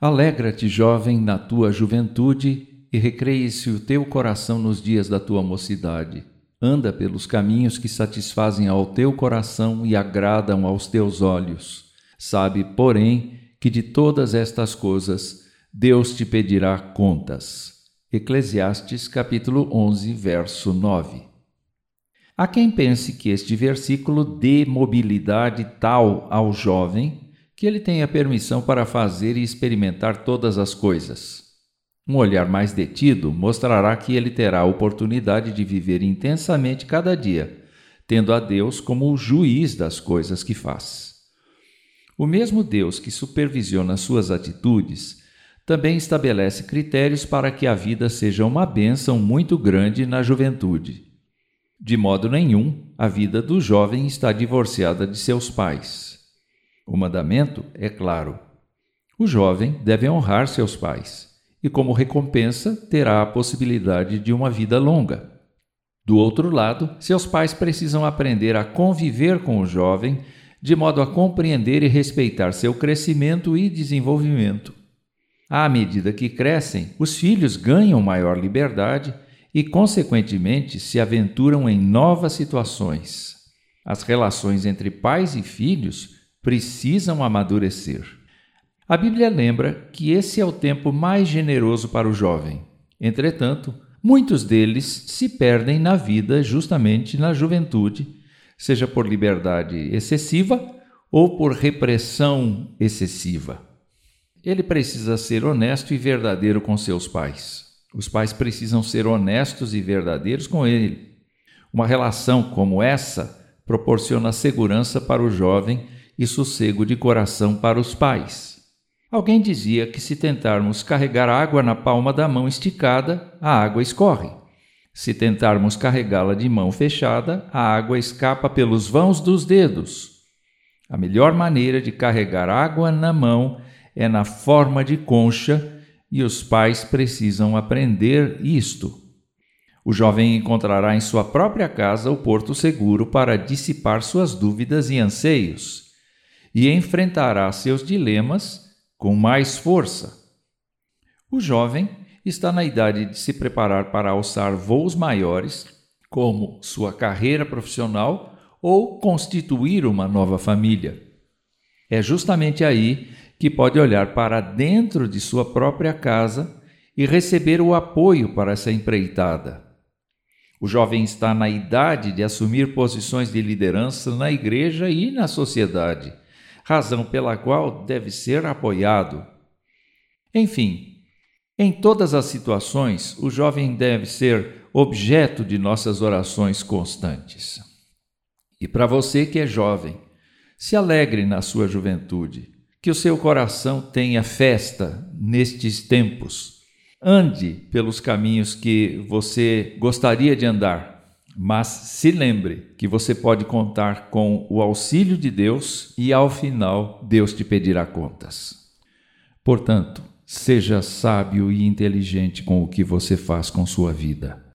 Alegra-te, jovem, na tua juventude, e recreie-se o teu coração nos dias da tua mocidade. Anda pelos caminhos que satisfazem ao teu coração e agradam aos teus olhos. Sabe, porém, que de todas estas coisas Deus te pedirá contas. Eclesiastes capítulo 11, verso 9. Há quem pense que este versículo dê mobilidade tal ao jovem que ele tenha permissão para fazer e experimentar todas as coisas. Um olhar mais detido mostrará que ele terá a oportunidade de viver intensamente cada dia, tendo a Deus como o juiz das coisas que faz. O mesmo Deus que supervisiona suas atitudes também estabelece critérios para que a vida seja uma bênção muito grande na juventude. De modo nenhum, a vida do jovem está divorciada de seus pais. O mandamento é claro: o jovem deve honrar seus pais e, como recompensa, terá a possibilidade de uma vida longa. Do outro lado, seus pais precisam aprender a conviver com o jovem de modo a compreender e respeitar seu crescimento e desenvolvimento. À medida que crescem, os filhos ganham maior liberdade e, consequentemente, se aventuram em novas situações. As relações entre pais e filhos precisam amadurecer. A Bíblia lembra que esse é o tempo mais generoso para o jovem. Entretanto, muitos deles se perdem na vida justamente na juventude, seja por liberdade excessiva ou por repressão excessiva. Ele precisa ser honesto e verdadeiro com seus pais. Os pais precisam ser honestos e verdadeiros com ele. Uma relação como essa proporciona segurança para o jovem e sossego de coração para os pais. Alguém dizia que se tentarmos carregar água na palma da mão esticada, a água escorre. Se tentarmos carregá-la de mão fechada, a água escapa pelos vãos dos dedos. A melhor maneira de carregar água na mão é na forma de concha e os pais precisam aprender isto. O jovem encontrará em sua própria casa o porto seguro para dissipar suas dúvidas e anseios e enfrentará seus dilemas com mais força. O jovem está na idade de se preparar para alçar voos maiores, como sua carreira profissional ou constituir uma nova família. É justamente aí que pode olhar para dentro de sua própria casa e receber o apoio para essa empreitada. O jovem está na idade de assumir posições de liderança na igreja e na sociedade, razão pela qual deve ser apoiado. Enfim, em todas as situações, o jovem deve ser objeto de nossas orações constantes. E para você que é jovem, se alegre na sua juventude que o seu coração tenha festa nestes tempos. Ande pelos caminhos que você gostaria de andar, mas se lembre que você pode contar com o auxílio de Deus e ao final Deus te pedirá contas. Portanto, seja sábio e inteligente com o que você faz com sua vida.